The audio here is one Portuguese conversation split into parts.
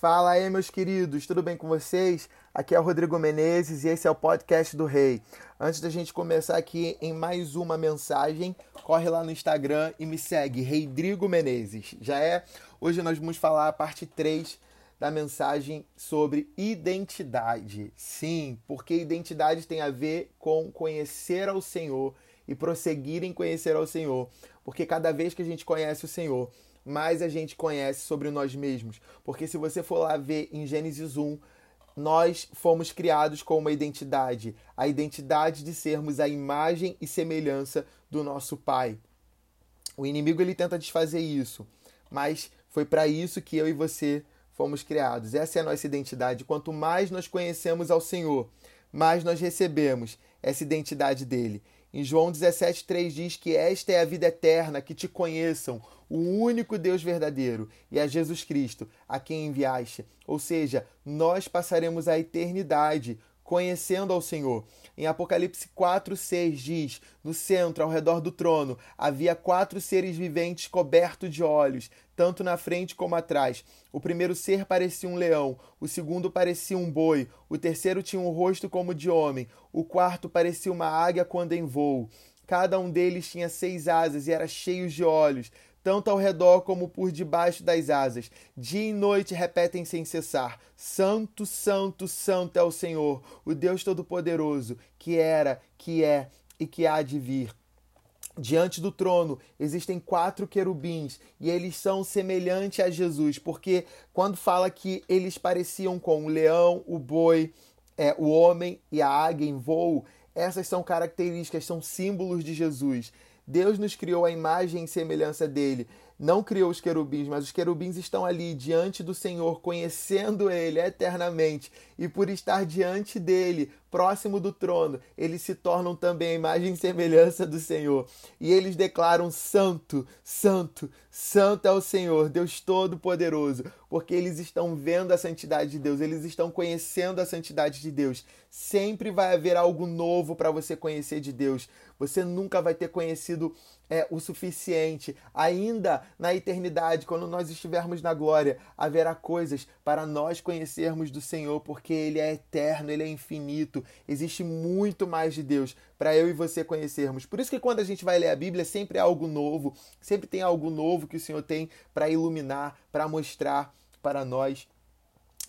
Fala aí, meus queridos, tudo bem com vocês? Aqui é o Rodrigo Menezes e esse é o podcast do Rei. Antes da gente começar aqui em mais uma mensagem, corre lá no Instagram e me segue, Rodrigo Menezes. Já é? Hoje nós vamos falar a parte 3 da mensagem sobre identidade. Sim, porque identidade tem a ver com conhecer ao Senhor e prosseguir em conhecer ao Senhor. Porque cada vez que a gente conhece o Senhor, mais a gente conhece sobre nós mesmos. Porque se você for lá ver em Gênesis 1, nós fomos criados com uma identidade, a identidade de sermos a imagem e semelhança do nosso Pai. O inimigo ele tenta desfazer isso, mas foi para isso que eu e você fomos criados. Essa é a nossa identidade. Quanto mais nós conhecemos ao Senhor, mais nós recebemos essa identidade dele. Em João 17,3 diz que esta é a vida eterna, que te conheçam, o único Deus verdadeiro, e a Jesus Cristo, a quem enviaste. Ou seja, nós passaremos a eternidade conhecendo ao Senhor. Em Apocalipse 4, 6 diz: No centro, ao redor do trono, havia quatro seres viventes cobertos de olhos, tanto na frente como atrás. O primeiro ser parecia um leão, o segundo parecia um boi, o terceiro tinha um rosto como de homem, o quarto parecia uma águia quando em voo. Cada um deles tinha seis asas e era cheio de olhos tanto ao redor como por debaixo das asas. Dia e noite repetem sem cessar: Santo, Santo, Santo é o Senhor, o Deus Todo-Poderoso, que era, que é e que há de vir. Diante do trono existem quatro querubins e eles são semelhantes a Jesus, porque quando fala que eles pareciam com o leão, o boi, é, o homem e a águia em voo, essas são características, são símbolos de Jesus. Deus nos criou a imagem e semelhança dele. Não criou os querubins, mas os querubins estão ali diante do Senhor, conhecendo ele eternamente. E por estar diante dele, próximo do trono, eles se tornam também a imagem e semelhança do Senhor. E eles declaram: Santo, Santo, Santo é o Senhor, Deus Todo-Poderoso, porque eles estão vendo a santidade de Deus, eles estão conhecendo a santidade de Deus. Sempre vai haver algo novo para você conhecer de Deus. Você nunca vai ter conhecido é, o suficiente. Ainda na eternidade, quando nós estivermos na glória, haverá coisas para nós conhecermos do Senhor, porque Ele é eterno, Ele é infinito. Existe muito mais de Deus para eu e você conhecermos. Por isso que quando a gente vai ler a Bíblia, sempre é algo novo, sempre tem algo novo que o Senhor tem para iluminar, para mostrar para nós.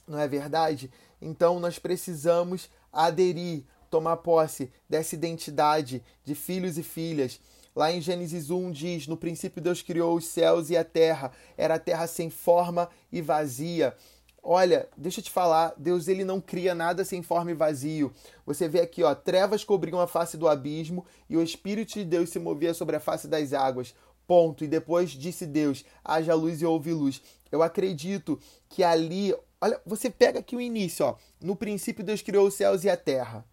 Não é verdade? Então nós precisamos aderir tomar posse dessa identidade de filhos e filhas. Lá em Gênesis 1 diz: No princípio Deus criou os céus e a terra, era a terra sem forma e vazia. Olha, deixa eu te falar, Deus ele não cria nada sem forma e vazio. Você vê aqui, ó, trevas cobriam a face do abismo e o espírito de Deus se movia sobre a face das águas. Ponto. E depois disse Deus: haja luz e houve luz. Eu acredito que ali, olha, você pega aqui o início, ó. No princípio Deus criou os céus e a terra.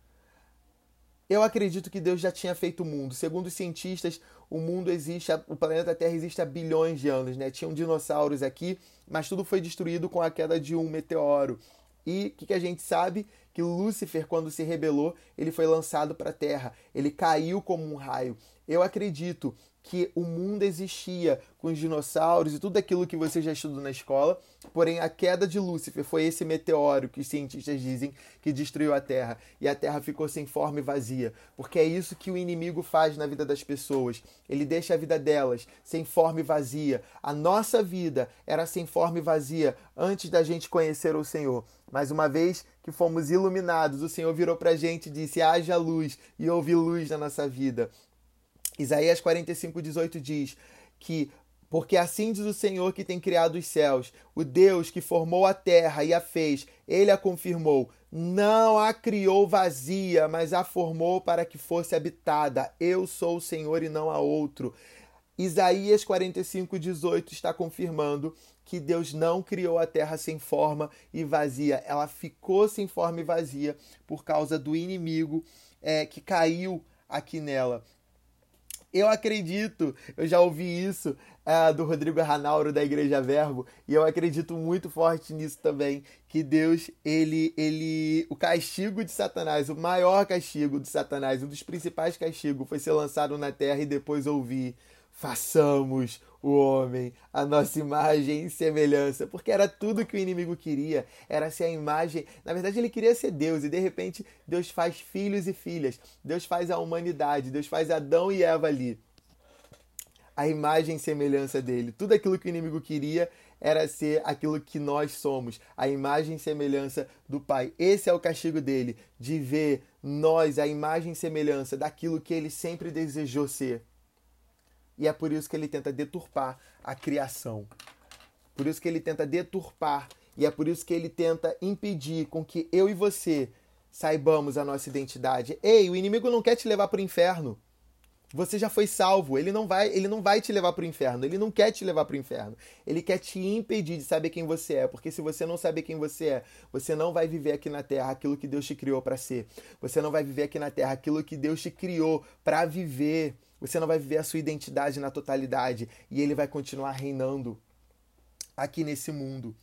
Eu acredito que Deus já tinha feito o mundo. Segundo os cientistas, o mundo existe, o planeta Terra existe há bilhões de anos, né? Tinham dinossauros aqui, mas tudo foi destruído com a queda de um meteoro. E o que, que, a gente sabe? Que Lúcifer, quando se rebelou, ele foi lançado para a Terra. Ele caiu como um raio. Eu acredito que o mundo existia com os dinossauros e tudo aquilo que você já estudou na escola, porém a queda de Lúcifer foi esse meteoro que os cientistas dizem que destruiu a Terra e a Terra ficou sem forma e vazia, porque é isso que o inimigo faz na vida das pessoas. Ele deixa a vida delas sem forma e vazia. A nossa vida era sem forma e vazia antes da gente conhecer o Senhor. Mas uma vez que fomos iluminados, o Senhor virou para a gente e disse: haja luz, e houve luz na nossa vida. Isaías 45, 18 diz que porque assim diz o Senhor que tem criado os céus, o Deus que formou a terra e a fez, ele a confirmou. Não a criou vazia, mas a formou para que fosse habitada. Eu sou o Senhor e não há outro. Isaías 45, 18 está confirmando que Deus não criou a terra sem forma e vazia. Ela ficou sem forma e vazia por causa do inimigo é, que caiu aqui nela. Eu acredito, eu já ouvi isso é, do Rodrigo Ranauro da Igreja Verbo e eu acredito muito forte nisso também, que Deus, ele, ele, o castigo de Satanás, o maior castigo de Satanás, um dos principais castigos foi ser lançado na terra e depois ouvir, façamos o homem, a nossa imagem e semelhança, porque era tudo que o inimigo queria, era ser a imagem. Na verdade, ele queria ser Deus e de repente Deus faz filhos e filhas, Deus faz a humanidade, Deus faz Adão e Eva ali. A imagem e semelhança dele. Tudo aquilo que o inimigo queria era ser aquilo que nós somos, a imagem e semelhança do Pai. Esse é o castigo dele, de ver nós, a imagem e semelhança daquilo que ele sempre desejou ser. E é por isso que ele tenta deturpar a criação. Por isso que ele tenta deturpar e é por isso que ele tenta impedir com que eu e você saibamos a nossa identidade. Ei, o inimigo não quer te levar para o inferno. Você já foi salvo. Ele não vai, ele não vai te levar para o inferno. Ele não quer te levar para o inferno. Ele quer te impedir de saber quem você é, porque se você não saber quem você é, você não vai viver aqui na terra aquilo que Deus te criou para ser. Você não vai viver aqui na terra aquilo que Deus te criou para viver. Você não vai viver a sua identidade na totalidade e ele vai continuar reinando aqui nesse mundo.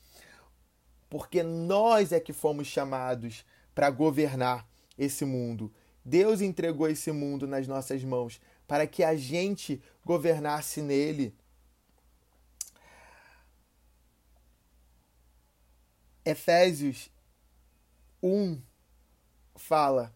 Porque nós é que fomos chamados para governar esse mundo. Deus entregou esse mundo nas nossas mãos para que a gente governasse nele. Efésios 1 fala: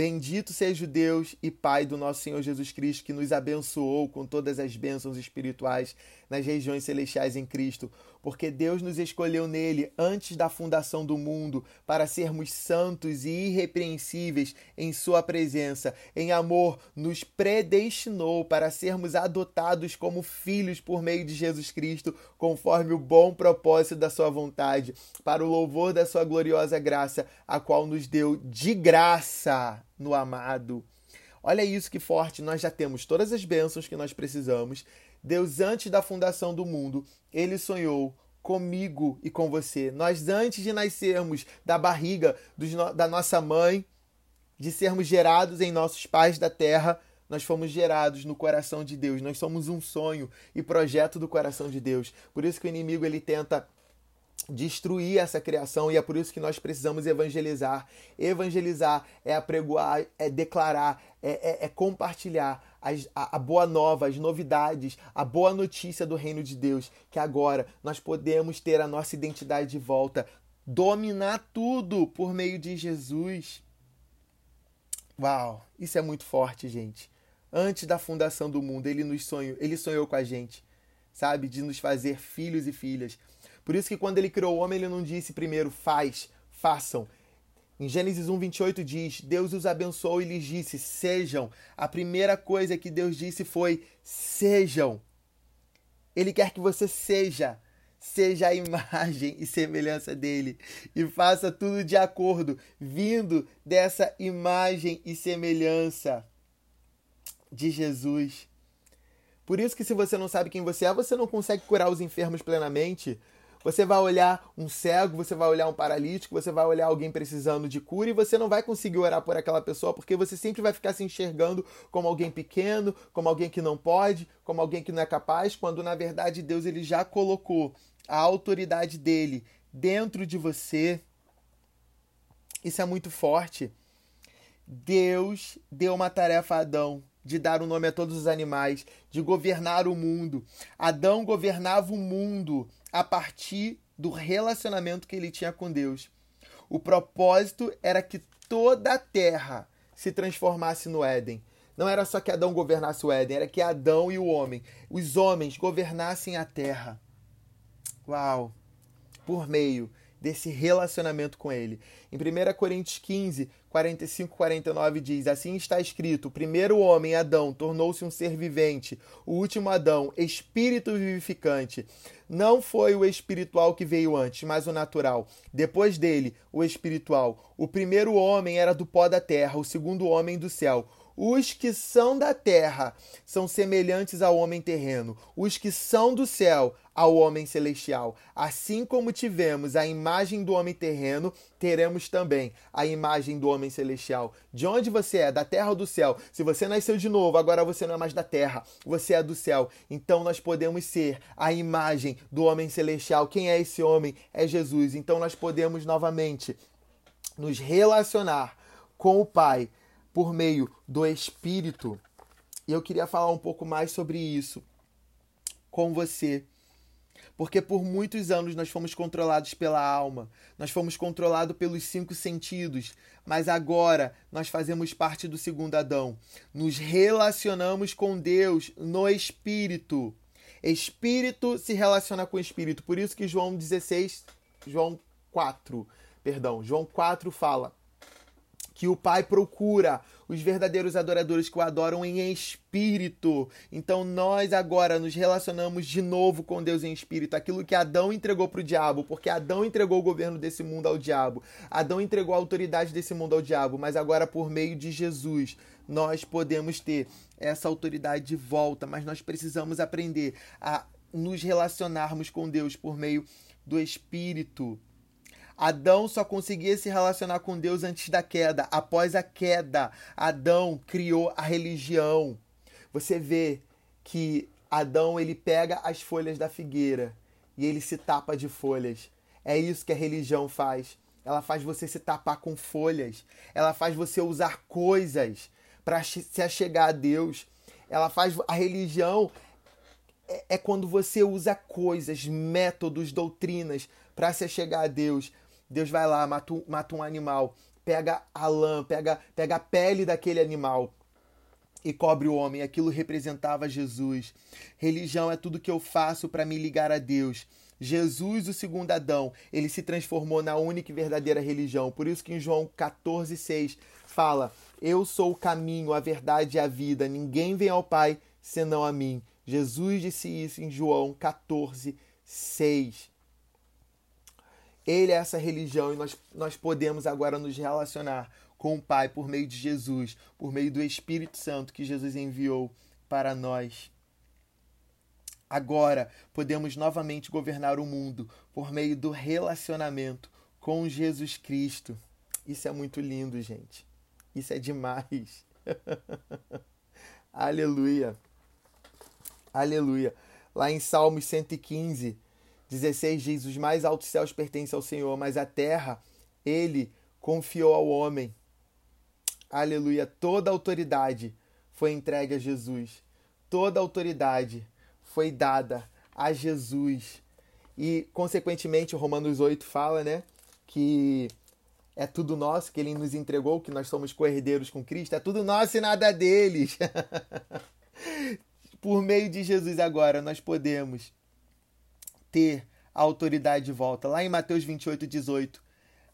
Bendito seja Deus e Pai do nosso Senhor Jesus Cristo, que nos abençoou com todas as bênçãos espirituais nas regiões celestiais em Cristo, porque Deus nos escolheu nele antes da fundação do mundo para sermos santos e irrepreensíveis em Sua presença. Em amor, nos predestinou para sermos adotados como filhos por meio de Jesus Cristo, conforme o bom propósito da Sua vontade, para o louvor da Sua gloriosa graça, a qual nos deu de graça no amado. Olha isso que forte, nós já temos todas as bênçãos que nós precisamos Deus, antes da fundação do mundo, ele sonhou comigo e com você. Nós, antes de nascermos da barriga da nossa mãe, de sermos gerados em nossos pais da terra, nós fomos gerados no coração de Deus. Nós somos um sonho e projeto do coração de Deus. Por isso que o inimigo ele tenta destruir essa criação e é por isso que nós precisamos evangelizar. Evangelizar é apregoar, é declarar, é, é, é compartilhar as, a, a boa nova, as novidades, a boa notícia do reino de Deus, que agora nós podemos ter a nossa identidade de volta, dominar tudo por meio de Jesus. Uau, isso é muito forte, gente. Antes da fundação do mundo, ele nos sonhou, ele sonhou com a gente, sabe, de nos fazer filhos e filhas. Por isso que quando ele criou o homem, ele não disse primeiro faz, façam. Em Gênesis 1, 28 diz: Deus os abençoou e lhes disse: Sejam. A primeira coisa que Deus disse foi: Sejam. Ele quer que você seja. Seja a imagem e semelhança dele. E faça tudo de acordo, vindo dessa imagem e semelhança de Jesus. Por isso que se você não sabe quem você é, você não consegue curar os enfermos plenamente. Você vai olhar um cego, você vai olhar um paralítico, você vai olhar alguém precisando de cura e você não vai conseguir orar por aquela pessoa porque você sempre vai ficar se enxergando como alguém pequeno, como alguém que não pode, como alguém que não é capaz, quando na verdade Deus ele já colocou a autoridade dele dentro de você. Isso é muito forte. Deus deu uma tarefa a Adão de dar o um nome a todos os animais, de governar o mundo. Adão governava o mundo a partir do relacionamento que ele tinha com Deus. O propósito era que toda a terra se transformasse no Éden. Não era só que Adão governasse o Éden, era que Adão e o homem, os homens, governassem a terra. Uau! Por meio desse relacionamento com ele. Em 1 Coríntios 15, 45, 49 diz: Assim está escrito: o primeiro homem, Adão, tornou-se um ser vivente, o último Adão, espírito vivificante. Não foi o espiritual que veio antes, mas o natural. Depois dele, o espiritual. O primeiro homem era do pó da terra, o segundo homem do céu. Os que são da terra são semelhantes ao homem terreno, os que são do céu ao homem celestial. Assim como tivemos a imagem do homem terreno, teremos também a imagem do homem celestial. De onde você é? Da terra ou do céu? Se você nasceu de novo, agora você não é mais da terra, você é do céu. Então nós podemos ser a imagem do homem celestial. Quem é esse homem? É Jesus. Então nós podemos novamente nos relacionar com o Pai por meio do Espírito. E eu queria falar um pouco mais sobre isso. com você. Porque por muitos anos nós fomos controlados pela alma, nós fomos controlados pelos cinco sentidos, mas agora nós fazemos parte do segundo Adão. Nos relacionamos com Deus no espírito. Espírito se relaciona com espírito. Por isso que João 16, João 4, perdão, João 4 fala: que o Pai procura os verdadeiros adoradores que o adoram em espírito. Então nós agora nos relacionamos de novo com Deus em espírito, aquilo que Adão entregou para o diabo, porque Adão entregou o governo desse mundo ao diabo. Adão entregou a autoridade desse mundo ao diabo, mas agora por meio de Jesus nós podemos ter essa autoridade de volta, mas nós precisamos aprender a nos relacionarmos com Deus por meio do espírito. Adão só conseguia se relacionar com Deus antes da queda. Após a queda, Adão criou a religião. Você vê que Adão ele pega as folhas da figueira e ele se tapa de folhas. É isso que a religião faz. Ela faz você se tapar com folhas. Ela faz você usar coisas para se achegar a Deus. Ela faz a religião é, é quando você usa coisas, métodos, doutrinas para se achegar a Deus. Deus vai lá, mata, mata um animal, pega a lã, pega, pega a pele daquele animal e cobre o homem. Aquilo representava Jesus. Religião é tudo que eu faço para me ligar a Deus. Jesus, o segundo Adão, ele se transformou na única e verdadeira religião. Por isso que em João 14,6 fala: Eu sou o caminho, a verdade e a vida. Ninguém vem ao Pai senão a mim. Jesus disse isso em João 14,6. Ele é essa religião e nós, nós podemos agora nos relacionar com o Pai por meio de Jesus, por meio do Espírito Santo que Jesus enviou para nós. Agora podemos novamente governar o mundo por meio do relacionamento com Jesus Cristo. Isso é muito lindo, gente. Isso é demais. Aleluia. Aleluia. Lá em Salmos 115, 16 diz: Os mais altos céus pertencem ao Senhor, mas a terra ele confiou ao homem. Aleluia. Toda autoridade foi entregue a Jesus. Toda autoridade foi dada a Jesus. E, consequentemente, Romanos 8 fala, né, que é tudo nosso, que ele nos entregou, que nós somos co-herdeiros com Cristo, é tudo nosso e nada deles. Por meio de Jesus agora nós podemos ter a autoridade de volta. Lá em Mateus 28, 18,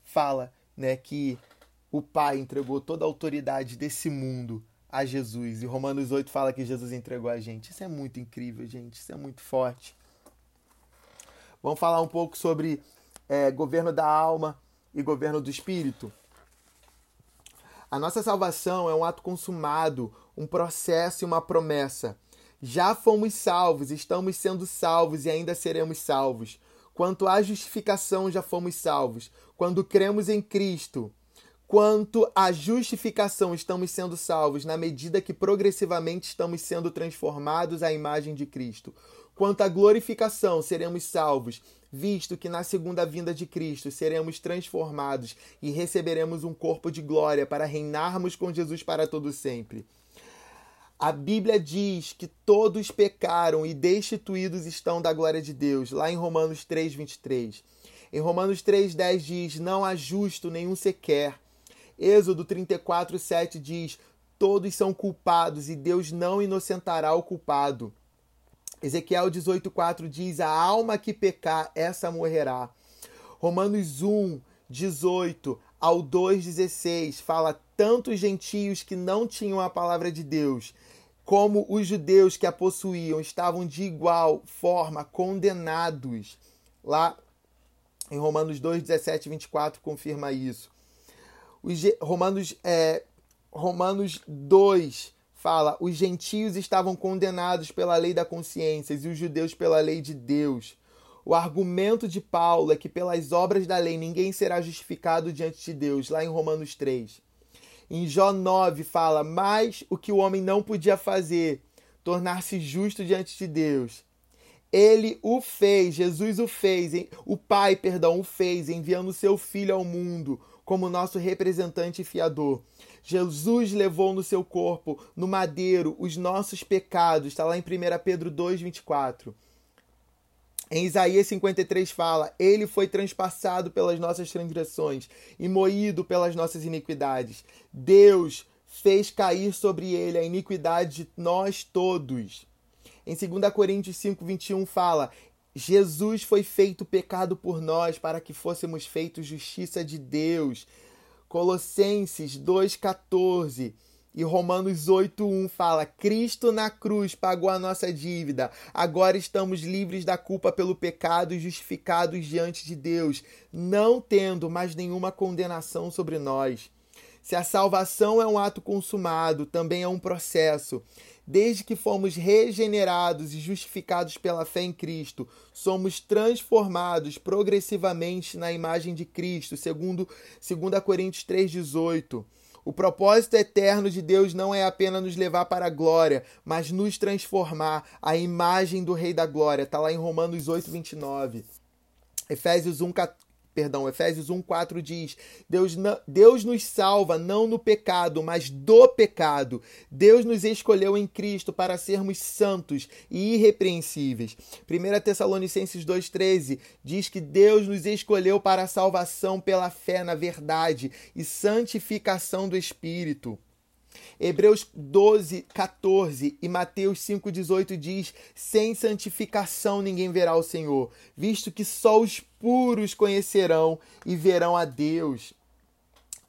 fala né, que o Pai entregou toda a autoridade desse mundo a Jesus. E Romanos 8 fala que Jesus entregou a gente. Isso é muito incrível, gente. Isso é muito forte. Vamos falar um pouco sobre é, governo da alma e governo do espírito. A nossa salvação é um ato consumado, um processo e uma promessa. Já fomos salvos, estamos sendo salvos e ainda seremos salvos. Quanto à justificação, já fomos salvos. Quando cremos em Cristo, quanto à justificação, estamos sendo salvos na medida que progressivamente estamos sendo transformados à imagem de Cristo. Quanto à glorificação, seremos salvos, visto que na segunda vinda de Cristo seremos transformados e receberemos um corpo de glória para reinarmos com Jesus para todo sempre. A Bíblia diz que todos pecaram e destituídos estão da glória de Deus, lá em Romanos 3, 23. Em Romanos 3, 10 diz: Não há justo nenhum sequer. Êxodo 34, 7 diz: Todos são culpados e Deus não inocentará o culpado. Ezequiel 18, 4 diz: A alma que pecar, essa morrerá. Romanos 1, 18 ao 2,16 fala tanto os gentios que não tinham a palavra de Deus, como os judeus que a possuíam, estavam de igual forma condenados. Lá em Romanos 2, 17 e 24 confirma isso. Os, Romanos, é, Romanos 2 fala: os gentios estavam condenados pela lei da consciência e os judeus pela lei de Deus. O argumento de Paulo é que pelas obras da lei ninguém será justificado diante de Deus, lá em Romanos 3. Em Jó 9 fala: Mas o que o homem não podia fazer, tornar-se justo diante de Deus. Ele o fez, Jesus o fez, o Pai, perdão, o fez, enviando seu Filho ao mundo como nosso representante e fiador. Jesus levou no seu corpo, no madeiro, os nossos pecados, está lá em 1 Pedro 2, 24 Em Isaías 53 fala: Ele foi transpassado pelas nossas transgressões e moído pelas nossas iniquidades. Deus fez cair sobre ele a iniquidade de nós todos. Em 2 Coríntios 5, 21 fala: Jesus foi feito pecado por nós para que fôssemos feitos justiça de Deus. Colossenses 2,14 e Romanos 8,1 fala: Cristo na cruz pagou a nossa dívida. Agora estamos livres da culpa pelo pecado e justificados diante de Deus, não tendo mais nenhuma condenação sobre nós. Se a salvação é um ato consumado, também é um processo. Desde que fomos regenerados e justificados pela fé em Cristo, somos transformados progressivamente na imagem de Cristo, segundo 2 Coríntios 3,18. O propósito eterno de Deus não é apenas nos levar para a glória, mas nos transformar à imagem do Rei da Glória. Está lá em Romanos 8, 29. Efésios 1, perdão, Efésios 1:4 diz: Deus, Deus nos salva não no pecado, mas do pecado. Deus nos escolheu em Cristo para sermos santos e irrepreensíveis. 1 Tessalonicenses 2:13 diz que Deus nos escolheu para a salvação pela fé na verdade e santificação do espírito. Hebreus 12, 14 e Mateus 5, 18 diz: Sem santificação ninguém verá o Senhor, visto que só os puros conhecerão e verão a Deus.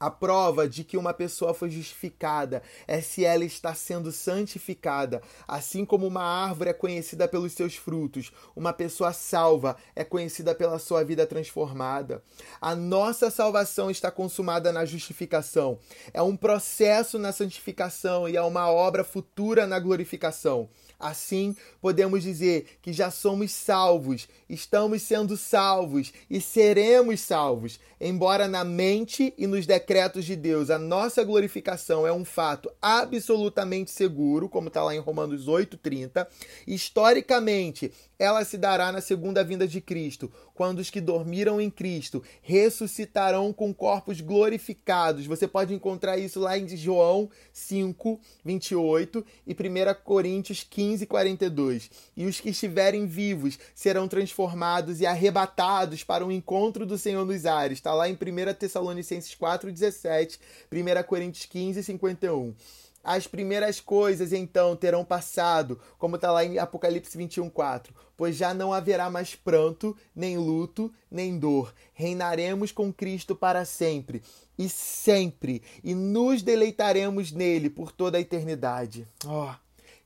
A prova de que uma pessoa foi justificada é se ela está sendo santificada. Assim como uma árvore é conhecida pelos seus frutos, uma pessoa salva é conhecida pela sua vida transformada. A nossa salvação está consumada na justificação. É um processo na santificação e é uma obra futura na glorificação. Assim, podemos dizer que já somos salvos, estamos sendo salvos e seremos salvos, embora na mente e nos decretos de Deus a nossa glorificação é um fato absolutamente seguro, como está lá em Romanos 8,30. Historicamente, ela se dará na segunda vinda de Cristo, quando os que dormiram em Cristo ressuscitarão com corpos glorificados. Você pode encontrar isso lá em João 5, 28 e 1 Coríntios 15, 42. E os que estiverem vivos serão transformados e arrebatados para o encontro do Senhor nos ares. Está lá em 1 Tessalonicenses 4, 17, 1 Coríntios 15, 51. As primeiras coisas então terão passado, como está lá em Apocalipse 21, 4. Pois já não haverá mais pranto, nem luto, nem dor. Reinaremos com Cristo para sempre e sempre, e nos deleitaremos nele por toda a eternidade. Oh,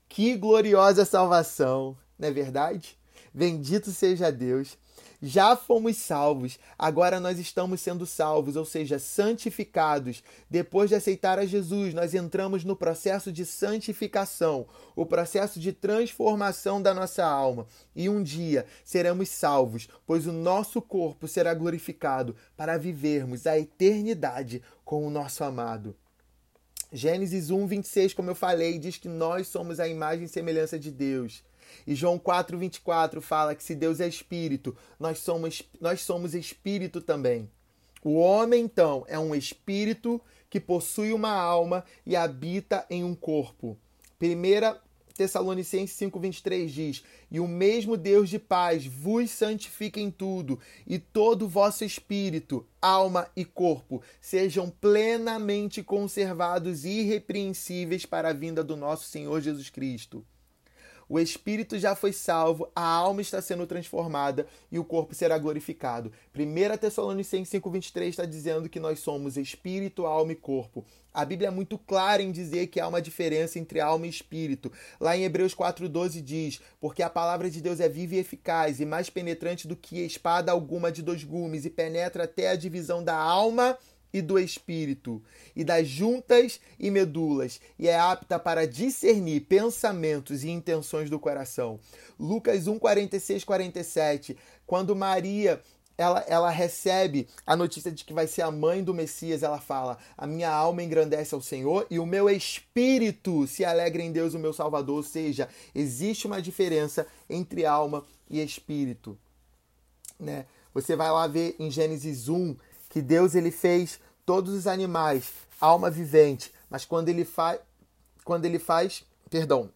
que gloriosa salvação, não é verdade? Bendito seja Deus já fomos salvos, agora nós estamos sendo salvos, ou seja, santificados. Depois de aceitar a Jesus, nós entramos no processo de santificação, o processo de transformação da nossa alma. E um dia seremos salvos, pois o nosso corpo será glorificado para vivermos a eternidade com o nosso amado. Gênesis 1, 26, como eu falei, diz que nós somos a imagem e semelhança de Deus. E João 4:24 fala que se Deus é espírito, nós somos nós somos espírito também. O homem então é um espírito que possui uma alma e habita em um corpo. 1 Tessalonicenses 5:23 diz: "E o mesmo Deus de paz vos santifique em tudo, e todo o vosso espírito, alma e corpo sejam plenamente conservados irrepreensíveis para a vinda do nosso Senhor Jesus Cristo." O espírito já foi salvo, a alma está sendo transformada e o corpo será glorificado. 1 Tessalonicenses 5,23 está dizendo que nós somos espírito, alma e corpo. A Bíblia é muito clara em dizer que há uma diferença entre alma e espírito. Lá em Hebreus 4,12 diz: Porque a palavra de Deus é viva e eficaz, e mais penetrante do que espada alguma de dois gumes, e penetra até a divisão da alma e do espírito, e das juntas e medulas, e é apta para discernir pensamentos e intenções do coração. Lucas 1, 46, 47. Quando Maria ela, ela recebe a notícia de que vai ser a mãe do Messias, ela fala: A minha alma engrandece ao Senhor e o meu espírito se alegra em Deus, o meu Salvador. Ou seja, existe uma diferença entre alma e espírito. Né? Você vai lá ver em Gênesis 1 que Deus ele fez todos os animais, alma vivente, mas quando ele faz, quando ele faz, perdão,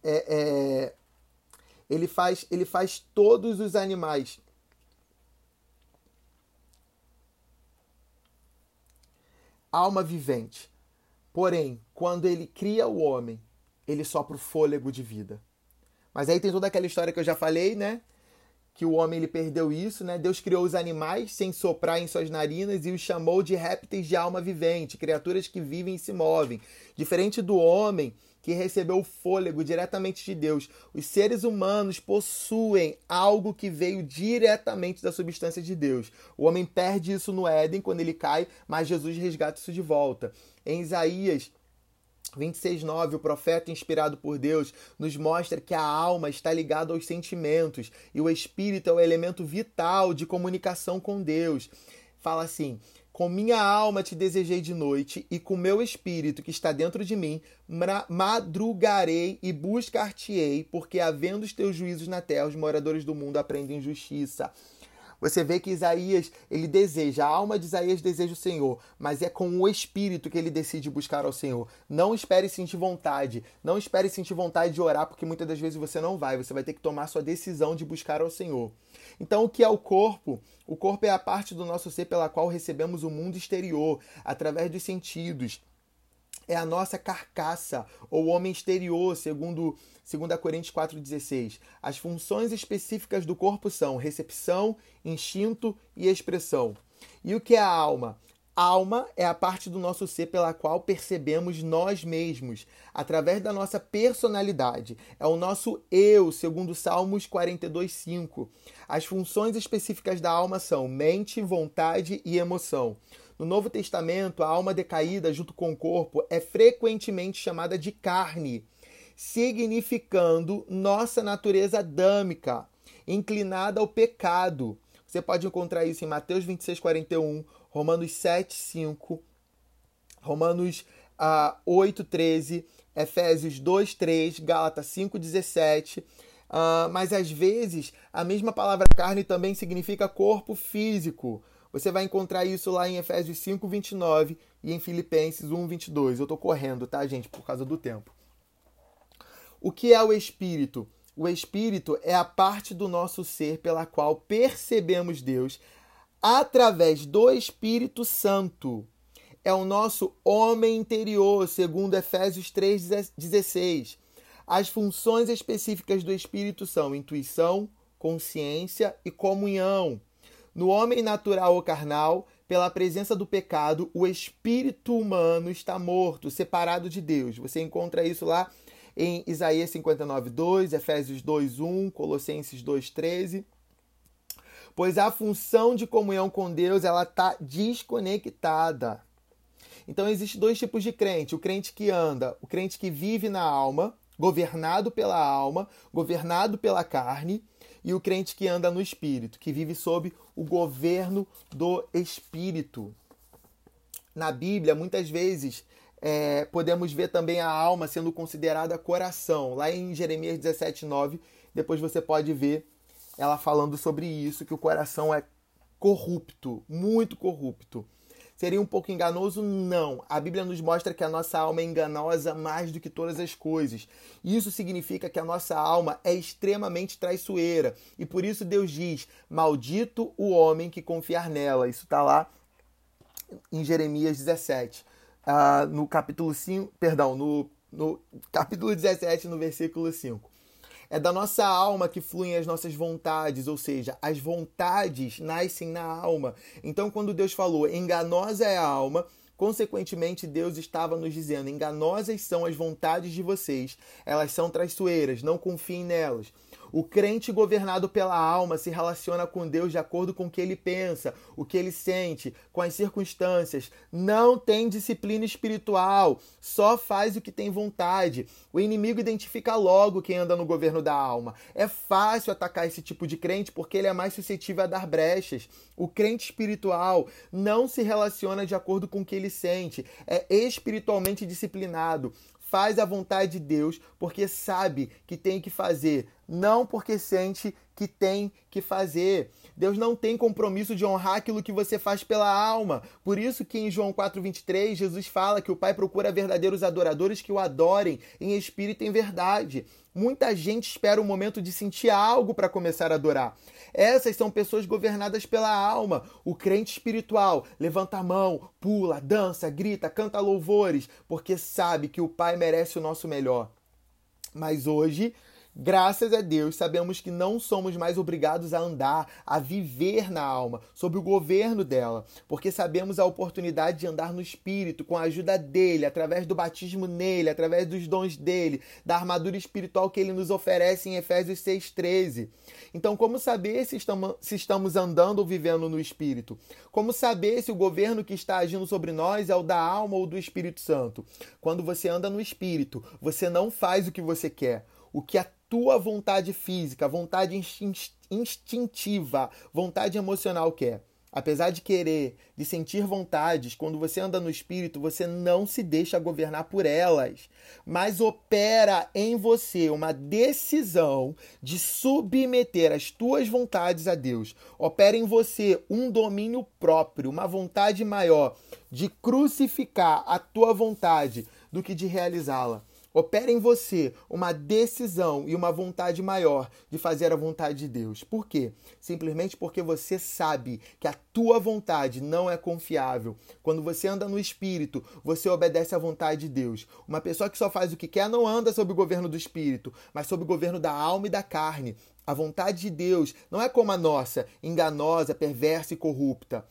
é, é, Ele faz, ele faz todos os animais. Alma vivente. Porém, quando ele cria o homem, ele sopra o fôlego de vida. Mas aí tem toda aquela história que eu já falei, né? Que o homem ele perdeu isso, né? Deus criou os animais sem soprar em suas narinas e os chamou de répteis de alma vivente, criaturas que vivem e se movem. Diferente do homem que recebeu o fôlego diretamente de Deus, os seres humanos possuem algo que veio diretamente da substância de Deus. O homem perde isso no Éden quando ele cai, mas Jesus resgata isso de volta. Em Isaías 26:9, o profeta inspirado por Deus nos mostra que a alma está ligada aos sentimentos e o espírito é o elemento vital de comunicação com Deus. Fala assim: com minha alma te desejei de noite, e com meu espírito que está dentro de mim, madrugarei e buscar-te-ei, porque havendo os teus juízos na terra, os moradores do mundo aprendem justiça. Você vê que Isaías, ele deseja, a alma de Isaías deseja o Senhor, mas é com o espírito que ele decide buscar ao Senhor. Não espere sentir vontade, não espere sentir vontade de orar, porque muitas das vezes você não vai, você vai ter que tomar sua decisão de buscar ao Senhor. Então, o que é o corpo? O corpo é a parte do nosso ser pela qual recebemos o mundo exterior, através dos sentidos é a nossa carcaça, ou homem exterior, segundo 2 Coríntios 4,16. As funções específicas do corpo são recepção, instinto e expressão. E o que é a alma? Alma é a parte do nosso ser pela qual percebemos nós mesmos, através da nossa personalidade. É o nosso eu, segundo Salmos 42:5. As funções específicas da alma são mente, vontade e emoção. No Novo Testamento, a alma decaída junto com o corpo é frequentemente chamada de carne, significando nossa natureza adâmica, inclinada ao pecado. Você pode encontrar isso em Mateus 26, 41, Romanos 7, 5, Romanos uh, 8, 13, Efésios 2, 3, Gálatas 5, 17. Uh, mas às vezes a mesma palavra carne também significa corpo físico. Você vai encontrar isso lá em Efésios 5, 29 e em Filipenses 1, 22. Eu estou correndo, tá, gente, por causa do tempo. O que é o Espírito? O Espírito é a parte do nosso ser pela qual percebemos Deus através do Espírito Santo. É o nosso homem interior, segundo Efésios 3,16. As funções específicas do Espírito são intuição, consciência e comunhão. No homem natural ou carnal, pela presença do pecado, o espírito humano está morto, separado de Deus. Você encontra isso lá em Isaías 59, 2, Efésios 2, 1, Colossenses 2, 13. Pois a função de comunhão com Deus ela está desconectada. Então existem dois tipos de crente: o crente que anda, o crente que vive na alma, governado pela alma, governado pela carne, e o crente que anda no espírito, que vive sob o governo do espírito. Na Bíblia, muitas vezes, é, podemos ver também a alma sendo considerada coração. Lá em Jeremias 17, 9, depois você pode ver ela falando sobre isso, que o coração é corrupto, muito corrupto. Seria um pouco enganoso? Não. A Bíblia nos mostra que a nossa alma é enganosa mais do que todas as coisas. Isso significa que a nossa alma é extremamente traiçoeira. E por isso Deus diz: Maldito o homem que confiar nela. Isso está lá em Jeremias 17. Uh, ah, no capítulo 5, perdão, no, no capítulo 17, no versículo 5. É da nossa alma que fluem as nossas vontades, ou seja, as vontades nascem na alma. Então, quando Deus falou, enganosa é a alma, Consequentemente, Deus estava nos dizendo: enganosas são as vontades de vocês, elas são traiçoeiras, não confiem nelas. O crente governado pela alma se relaciona com Deus de acordo com o que ele pensa, o que ele sente, com as circunstâncias. Não tem disciplina espiritual, só faz o que tem vontade. O inimigo identifica logo quem anda no governo da alma. É fácil atacar esse tipo de crente porque ele é mais suscetível a dar brechas. O crente espiritual não se relaciona de acordo com o que ele sente, é espiritualmente disciplinado faz a vontade de Deus porque sabe que tem que fazer, não porque sente que tem que fazer. Deus não tem compromisso de honrar aquilo que você faz pela alma. Por isso que em João 4:23 Jesus fala que o Pai procura verdadeiros adoradores que o adorem em espírito e em verdade. Muita gente espera o momento de sentir algo para começar a adorar. Essas são pessoas governadas pela alma. O crente espiritual levanta a mão, pula, dança, grita, canta louvores, porque sabe que o Pai merece o nosso melhor. Mas hoje Graças a Deus, sabemos que não somos mais obrigados a andar, a viver na alma, sob o governo dela, porque sabemos a oportunidade de andar no Espírito, com a ajuda dele, através do batismo nele, através dos dons dele, da armadura espiritual que ele nos oferece em Efésios 6,13. Então, como saber se estamos, andando ou vivendo no Espírito? Como saber se o governo que está agindo sobre nós é o da alma ou do Espírito Santo? Quando você anda no Espírito, você não faz o que você quer. O que a tua vontade física, vontade instintiva, vontade emocional quer. Apesar de querer, de sentir vontades, quando você anda no espírito, você não se deixa governar por elas, mas opera em você uma decisão de submeter as tuas vontades a Deus. Opera em você um domínio próprio, uma vontade maior de crucificar a tua vontade do que de realizá-la. Opera em você uma decisão e uma vontade maior de fazer a vontade de Deus. Por quê? Simplesmente porque você sabe que a tua vontade não é confiável. Quando você anda no espírito, você obedece à vontade de Deus. Uma pessoa que só faz o que quer não anda sob o governo do espírito, mas sob o governo da alma e da carne. A vontade de Deus não é como a nossa, enganosa, perversa e corrupta.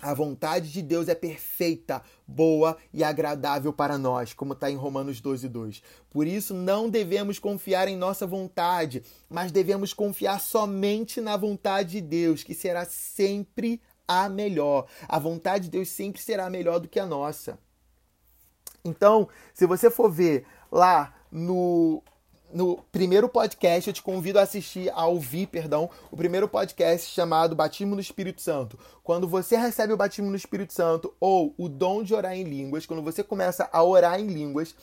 A vontade de Deus é perfeita, boa e agradável para nós, como está em Romanos 12, 2. Por isso, não devemos confiar em nossa vontade, mas devemos confiar somente na vontade de Deus, que será sempre a melhor. A vontade de Deus sempre será melhor do que a nossa. Então, se você for ver lá no no primeiro podcast, eu te convido a assistir, a ouvir, perdão, o primeiro podcast chamado Batismo no Espírito Santo. Quando você recebe o batismo no Espírito Santo ou o dom de orar em línguas, quando você começa a orar em línguas,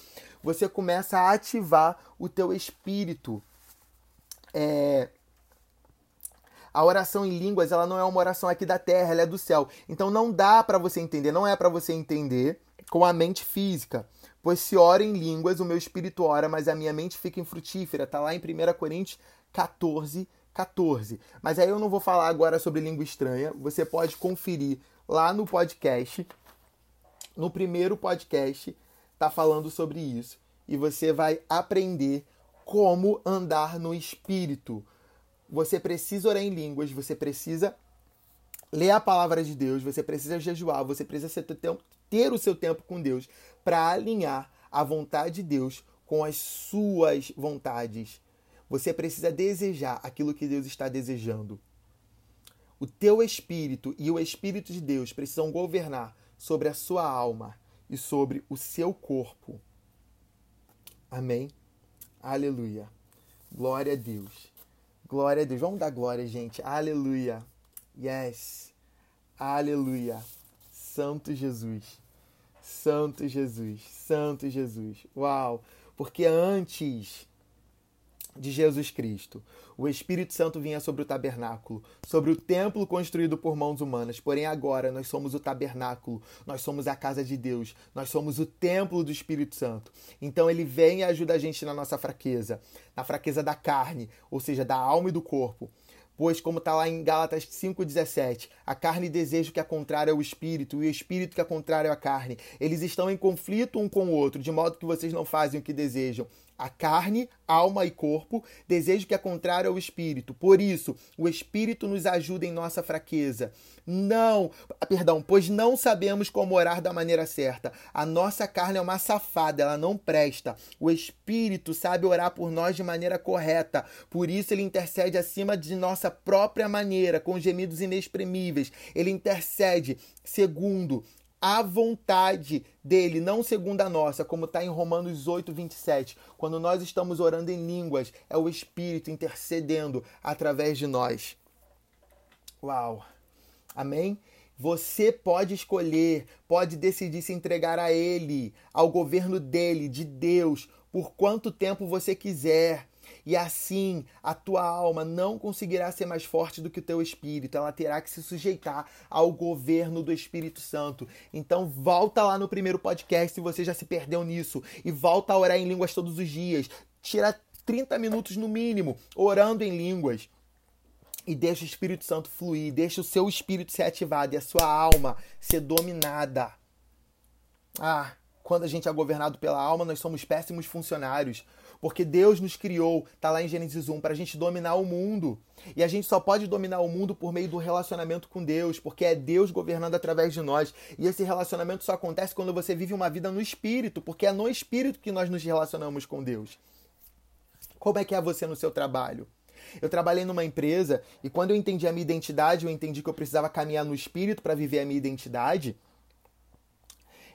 você começa a ativar o teu espírito. É... A oração em línguas, ela não é uma oração aqui da terra, ela é do céu. Então não dá para você entender, não é para você entender com a mente física. Pois se ora em línguas, o meu espírito ora, mas a minha mente fica infrutífera. Tá lá em 1 Coríntios 14, 14. Mas aí eu não vou falar agora sobre língua estranha. Você pode conferir lá no podcast. No primeiro podcast, tá falando sobre isso. E você vai aprender como andar no espírito. Você precisa orar em línguas, você precisa ler a palavra de Deus, você precisa jejuar, você precisa ter o seu tempo com Deus para alinhar a vontade de Deus com as suas vontades. Você precisa desejar aquilo que Deus está desejando. O teu espírito e o espírito de Deus precisam governar sobre a sua alma e sobre o seu corpo. Amém? Aleluia. Glória a Deus. Glória a Deus. Vamos dar glória, gente. Aleluia. Yes. Aleluia. Santo Jesus. Santo Jesus. Santo Jesus. Uau! Porque antes de Jesus Cristo. O Espírito Santo vinha sobre o tabernáculo, sobre o templo construído por mãos humanas. Porém, agora nós somos o tabernáculo, nós somos a casa de Deus, nós somos o templo do Espírito Santo. Então, ele vem e ajuda a gente na nossa fraqueza, na fraqueza da carne, ou seja, da alma e do corpo. Pois, como está lá em Gálatas 5,17, a carne deseja que é contrário ao espírito, e o espírito que é contrário à carne. Eles estão em conflito um com o outro, de modo que vocês não fazem o que desejam. A carne, alma e corpo desejam que é contrário ao espírito. Por isso, o espírito nos ajuda em nossa fraqueza. Não, perdão, pois não sabemos como orar da maneira certa. A nossa carne é uma safada, ela não presta. O espírito sabe orar por nós de maneira correta. Por isso ele intercede acima de nossa própria maneira, com gemidos inexprimíveis. Ele intercede segundo a vontade dele, não segundo a nossa, como está em Romanos 8, 27. Quando nós estamos orando em línguas, é o Espírito intercedendo através de nós. Uau! Amém? Você pode escolher, pode decidir se entregar a Ele, ao governo dele, de Deus, por quanto tempo você quiser. E assim, a tua alma não conseguirá ser mais forte do que o teu espírito, ela terá que se sujeitar ao governo do Espírito Santo. Então, volta lá no primeiro podcast se você já se perdeu nisso e volta a orar em línguas todos os dias. Tira 30 minutos no mínimo orando em línguas. E deixa o Espírito Santo fluir, deixa o seu espírito ser ativado e a sua alma ser dominada. Ah, quando a gente é governado pela alma, nós somos péssimos funcionários. Porque Deus nos criou, tá lá em Gênesis 1, para a gente dominar o mundo. E a gente só pode dominar o mundo por meio do relacionamento com Deus, porque é Deus governando através de nós. E esse relacionamento só acontece quando você vive uma vida no espírito, porque é no espírito que nós nos relacionamos com Deus. Como é que é você no seu trabalho? Eu trabalhei numa empresa e quando eu entendi a minha identidade, eu entendi que eu precisava caminhar no espírito para viver a minha identidade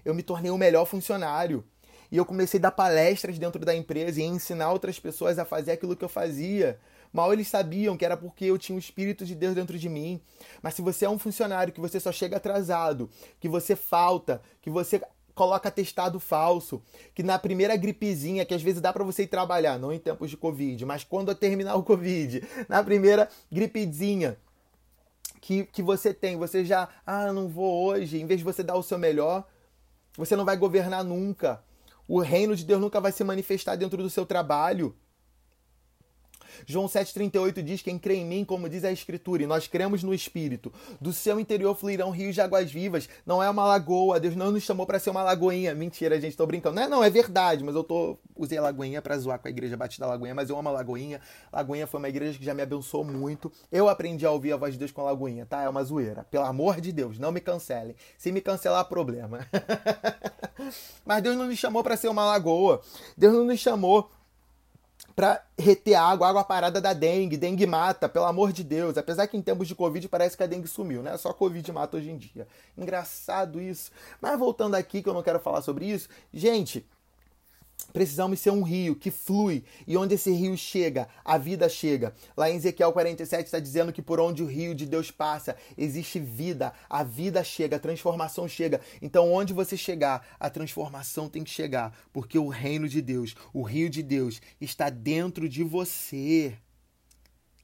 eu me tornei o melhor funcionário. E eu comecei a dar palestras dentro da empresa e ensinar outras pessoas a fazer aquilo que eu fazia. Mal eles sabiam que era porque eu tinha o Espírito de Deus dentro de mim. Mas se você é um funcionário que você só chega atrasado, que você falta, que você coloca testado falso, que na primeira gripezinha, que às vezes dá para você ir trabalhar, não em tempos de Covid, mas quando terminar o Covid, na primeira gripezinha, que, que você tem, você já, ah, não vou hoje, em vez de você dar o seu melhor, você não vai governar nunca. O reino de Deus nunca vai se manifestar dentro do seu trabalho. João 7,38 diz: Quem crê em mim, como diz a Escritura, e nós cremos no Espírito, do seu interior fluirão rios de águas vivas. Não é uma lagoa, Deus não nos chamou para ser uma lagoinha. Mentira, gente, tô brincando. Não é, não, é verdade, mas eu tô usei a Lagoinha para zoar com a igreja Batista Lagoinha, mas eu amo a Lagoinha. Lagoinha foi uma igreja que já me abençoou muito. Eu aprendi a ouvir a voz de Deus com a Lagoinha, tá? É uma zoeira. Pelo amor de Deus, não me cancelem. Se me cancelar, problema. mas Deus não nos chamou para ser uma lagoa. Deus não nos chamou para reter água, água parada da dengue. Dengue mata, pelo amor de Deus. Apesar que em tempos de Covid parece que a dengue sumiu, né? Só Covid mata hoje em dia. Engraçado isso. Mas voltando aqui, que eu não quero falar sobre isso, gente. Precisamos ser um rio que flui e onde esse rio chega, a vida chega. Lá em Ezequiel 47 está dizendo que por onde o rio de Deus passa, existe vida, a vida chega, a transformação chega. Então, onde você chegar, a transformação tem que chegar, porque o reino de Deus, o rio de Deus, está dentro de você.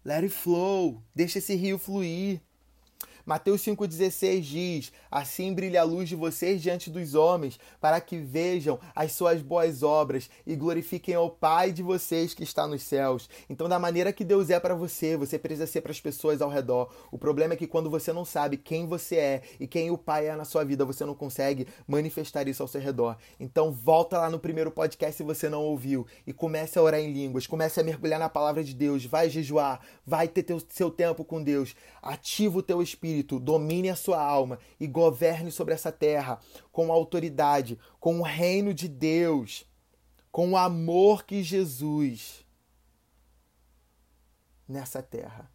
Let it flow, deixa esse rio fluir. Mateus 5,16 diz: Assim brilha a luz de vocês diante dos homens, para que vejam as suas boas obras e glorifiquem ao Pai de vocês que está nos céus. Então, da maneira que Deus é para você, você precisa ser para as pessoas ao redor. O problema é que quando você não sabe quem você é e quem o Pai é na sua vida, você não consegue manifestar isso ao seu redor. Então, volta lá no primeiro podcast se você não ouviu e comece a orar em línguas, comece a mergulhar na palavra de Deus, vai jejuar, vai ter teu, seu tempo com Deus, ativa o teu espírito espírito domine a sua alma e governe sobre essa terra com autoridade, com o reino de Deus, com o amor que Jesus nessa terra.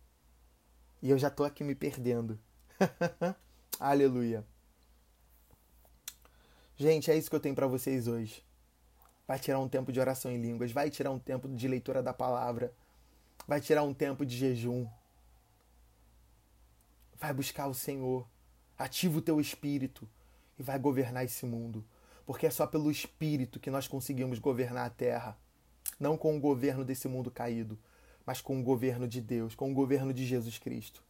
E eu já estou aqui me perdendo. Aleluia. Gente, é isso que eu tenho para vocês hoje. Vai tirar um tempo de oração em línguas, vai tirar um tempo de leitura da palavra, vai tirar um tempo de jejum Vai buscar o Senhor. Ativa o teu espírito e vai governar esse mundo. Porque é só pelo espírito que nós conseguimos governar a terra. Não com o governo desse mundo caído, mas com o governo de Deus, com o governo de Jesus Cristo.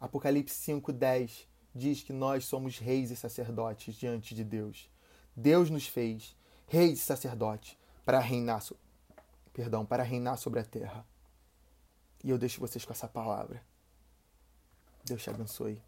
Apocalipse 5:10 diz que nós somos reis e sacerdotes diante de Deus. Deus nos fez reis e sacerdotes para reinar, so... para reinar sobre a terra. E eu deixo vocês com essa palavra. Deus te abençoe.